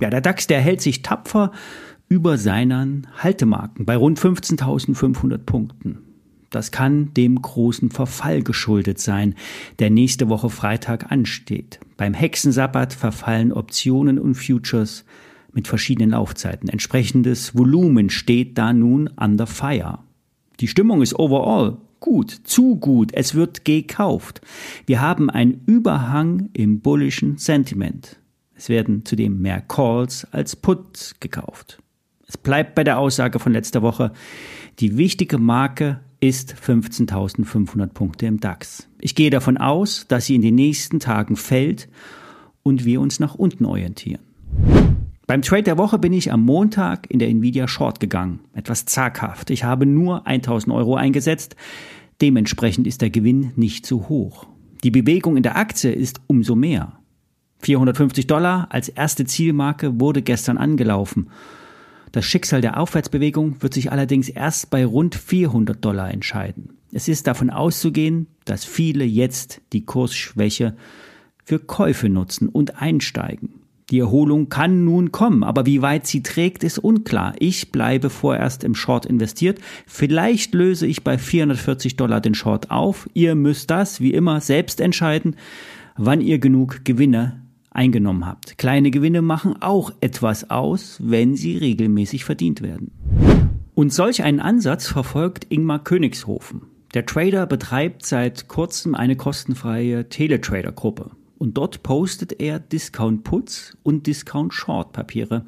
Ja, der DAX, der hält sich tapfer über seinen Haltemarken bei rund 15.500 Punkten. Das kann dem großen Verfall geschuldet sein, der nächste Woche Freitag ansteht. Beim Hexensabbat verfallen Optionen und Futures mit verschiedenen Laufzeiten. Entsprechendes Volumen steht da nun under fire. Die Stimmung ist overall gut, zu gut, es wird gekauft. Wir haben einen Überhang im bullischen Sentiment. Es werden zudem mehr Calls als Puts gekauft. Es bleibt bei der Aussage von letzter Woche. Die wichtige Marke ist 15.500 Punkte im DAX. Ich gehe davon aus, dass sie in den nächsten Tagen fällt und wir uns nach unten orientieren. Beim Trade der Woche bin ich am Montag in der Nvidia Short gegangen. Etwas zaghaft. Ich habe nur 1000 Euro eingesetzt. Dementsprechend ist der Gewinn nicht zu hoch. Die Bewegung in der Aktie ist umso mehr. 450 Dollar als erste Zielmarke wurde gestern angelaufen. Das Schicksal der Aufwärtsbewegung wird sich allerdings erst bei rund 400 Dollar entscheiden. Es ist davon auszugehen, dass viele jetzt die Kursschwäche für Käufe nutzen und einsteigen. Die Erholung kann nun kommen, aber wie weit sie trägt, ist unklar. Ich bleibe vorerst im Short investiert. Vielleicht löse ich bei 440 Dollar den Short auf. Ihr müsst das, wie immer, selbst entscheiden, wann ihr genug Gewinne eingenommen habt. Kleine Gewinne machen auch etwas aus, wenn sie regelmäßig verdient werden. Und solch einen Ansatz verfolgt Ingmar Königshofen. Der Trader betreibt seit kurzem eine kostenfreie Teletrader-Gruppe. Und dort postet er Discount Puts und Discount Short Papiere,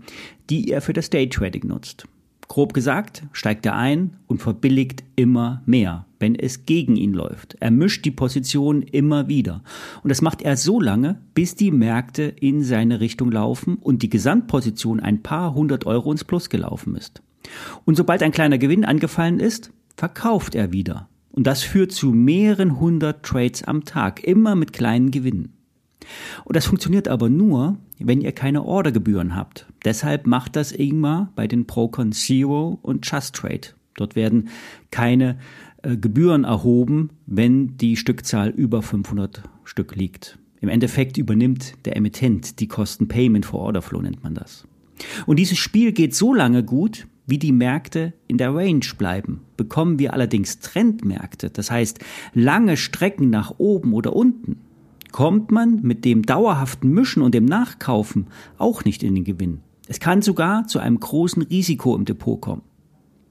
die er für das Daytrading nutzt. Grob gesagt, steigt er ein und verbilligt immer mehr, wenn es gegen ihn läuft. Er mischt die Position immer wieder. Und das macht er so lange, bis die Märkte in seine Richtung laufen und die Gesamtposition ein paar hundert Euro ins Plus gelaufen ist. Und sobald ein kleiner Gewinn angefallen ist, verkauft er wieder. Und das führt zu mehreren hundert Trades am Tag, immer mit kleinen Gewinnen. Und das funktioniert aber nur, wenn ihr keine Ordergebühren habt. Deshalb macht das Ingmar bei den Procon Zero und Just Trade. Dort werden keine äh, Gebühren erhoben, wenn die Stückzahl über 500 Stück liegt. Im Endeffekt übernimmt der Emittent die Kosten Payment for Order Flow nennt man das. Und dieses Spiel geht so lange gut, wie die Märkte in der Range bleiben. Bekommen wir allerdings Trendmärkte, das heißt lange Strecken nach oben oder unten, kommt man mit dem dauerhaften Mischen und dem Nachkaufen auch nicht in den Gewinn. Es kann sogar zu einem großen Risiko im Depot kommen.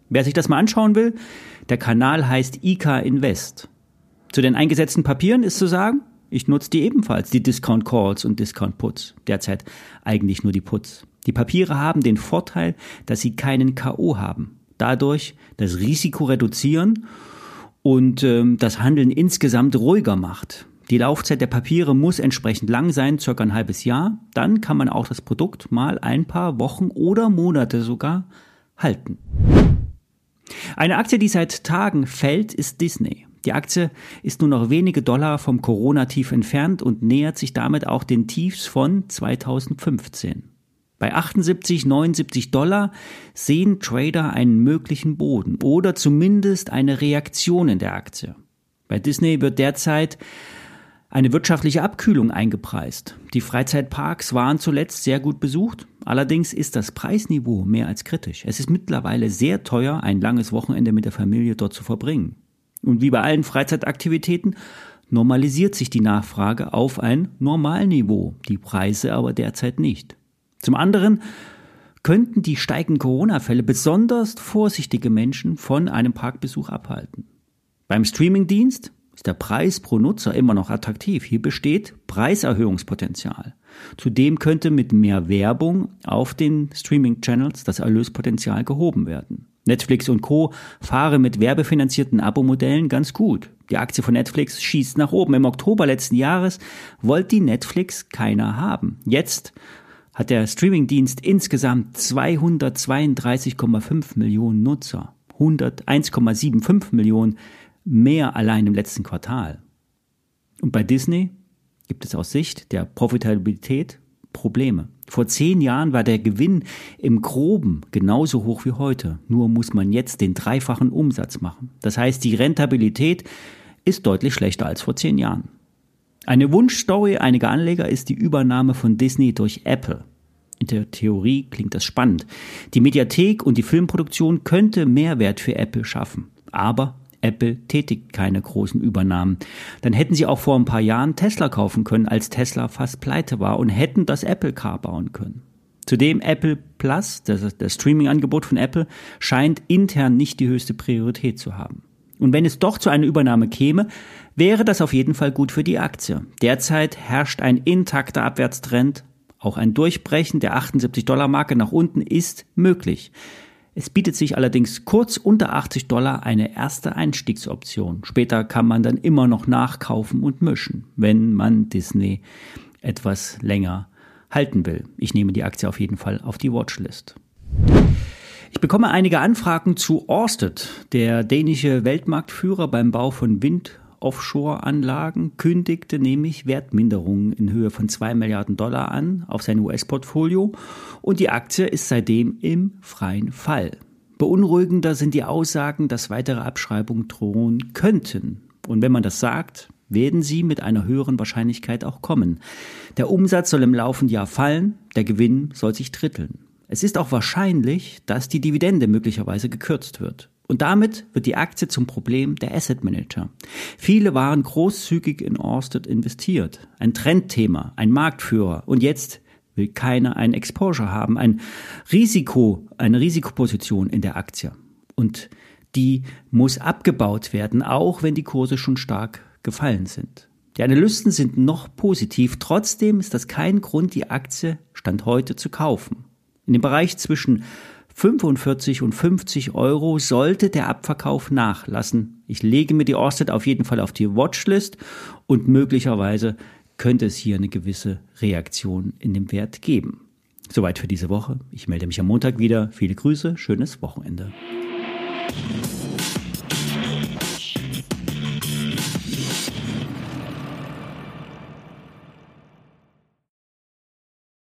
Wer sich das mal anschauen will, der Kanal heißt IK Invest. Zu den eingesetzten Papieren ist zu sagen, ich nutze die ebenfalls, die Discount Calls und Discount Puts. Derzeit eigentlich nur die Puts. Die Papiere haben den Vorteil, dass sie keinen KO haben. Dadurch das Risiko reduzieren und ähm, das Handeln insgesamt ruhiger macht. Die Laufzeit der Papiere muss entsprechend lang sein, circa ein halbes Jahr. Dann kann man auch das Produkt mal ein paar Wochen oder Monate sogar halten. Eine Aktie, die seit Tagen fällt, ist Disney. Die Aktie ist nur noch wenige Dollar vom Corona-Tief entfernt und nähert sich damit auch den Tiefs von 2015. Bei 78, 79 Dollar sehen Trader einen möglichen Boden oder zumindest eine Reaktion in der Aktie. Bei Disney wird derzeit eine wirtschaftliche Abkühlung eingepreist. Die Freizeitparks waren zuletzt sehr gut besucht. Allerdings ist das Preisniveau mehr als kritisch. Es ist mittlerweile sehr teuer, ein langes Wochenende mit der Familie dort zu verbringen. Und wie bei allen Freizeitaktivitäten normalisiert sich die Nachfrage auf ein Normalniveau, die Preise aber derzeit nicht. Zum anderen könnten die steigenden Corona-Fälle besonders vorsichtige Menschen von einem Parkbesuch abhalten. Beim Streamingdienst ist der Preis pro Nutzer immer noch attraktiv. Hier besteht Preiserhöhungspotenzial. Zudem könnte mit mehr Werbung auf den Streaming-Channels das Erlöspotenzial gehoben werden. Netflix und Co. fahren mit werbefinanzierten Abo-Modellen ganz gut. Die Aktie von Netflix schießt nach oben. Im Oktober letzten Jahres wollte die Netflix keiner haben. Jetzt hat der Streamingdienst insgesamt 232,5 Millionen Nutzer, 101,75 Millionen mehr allein im letzten Quartal. Und bei Disney gibt es aus Sicht der Profitabilität Probleme. Vor zehn Jahren war der Gewinn im Groben genauso hoch wie heute, nur muss man jetzt den dreifachen Umsatz machen. Das heißt, die Rentabilität ist deutlich schlechter als vor zehn Jahren. Eine Wunschstory einiger Anleger ist die Übernahme von Disney durch Apple. In der Theorie klingt das spannend. Die Mediathek und die Filmproduktion könnte Mehrwert für Apple schaffen. Aber Apple tätigt keine großen Übernahmen. Dann hätten sie auch vor ein paar Jahren Tesla kaufen können, als Tesla fast pleite war und hätten das Apple Car bauen können. Zudem Apple Plus, das, das Streaming-Angebot von Apple, scheint intern nicht die höchste Priorität zu haben. Und wenn es doch zu einer Übernahme käme, wäre das auf jeden Fall gut für die Aktie. Derzeit herrscht ein intakter Abwärtstrend. Auch ein Durchbrechen der 78-Dollar-Marke nach unten ist möglich. Es bietet sich allerdings kurz unter 80 Dollar eine erste Einstiegsoption. Später kann man dann immer noch nachkaufen und mischen, wenn man Disney etwas länger halten will. Ich nehme die Aktie auf jeden Fall auf die Watchlist. Ich bekomme einige Anfragen zu Orsted, der dänische Weltmarktführer beim Bau von Wind- Offshore-Anlagen kündigte nämlich Wertminderungen in Höhe von 2 Milliarden Dollar an auf sein US-Portfolio und die Aktie ist seitdem im freien Fall. Beunruhigender sind die Aussagen, dass weitere Abschreibungen drohen könnten. Und wenn man das sagt, werden sie mit einer höheren Wahrscheinlichkeit auch kommen. Der Umsatz soll im laufenden Jahr fallen, der Gewinn soll sich dritteln. Es ist auch wahrscheinlich, dass die Dividende möglicherweise gekürzt wird. Und damit wird die Aktie zum Problem der Asset Manager. Viele waren großzügig in Orsted investiert. Ein Trendthema, ein Marktführer. Und jetzt will keiner ein Exposure haben, ein Risiko, eine Risikoposition in der Aktie. Und die muss abgebaut werden, auch wenn die Kurse schon stark gefallen sind. Die Analysten sind noch positiv, trotzdem ist das kein Grund, die Aktie Stand heute zu kaufen. In dem Bereich zwischen 45 und 50 Euro sollte der Abverkauf nachlassen. Ich lege mir die Orsted auf jeden Fall auf die Watchlist und möglicherweise könnte es hier eine gewisse Reaktion in dem Wert geben. Soweit für diese Woche. Ich melde mich am Montag wieder. Viele Grüße, schönes Wochenende.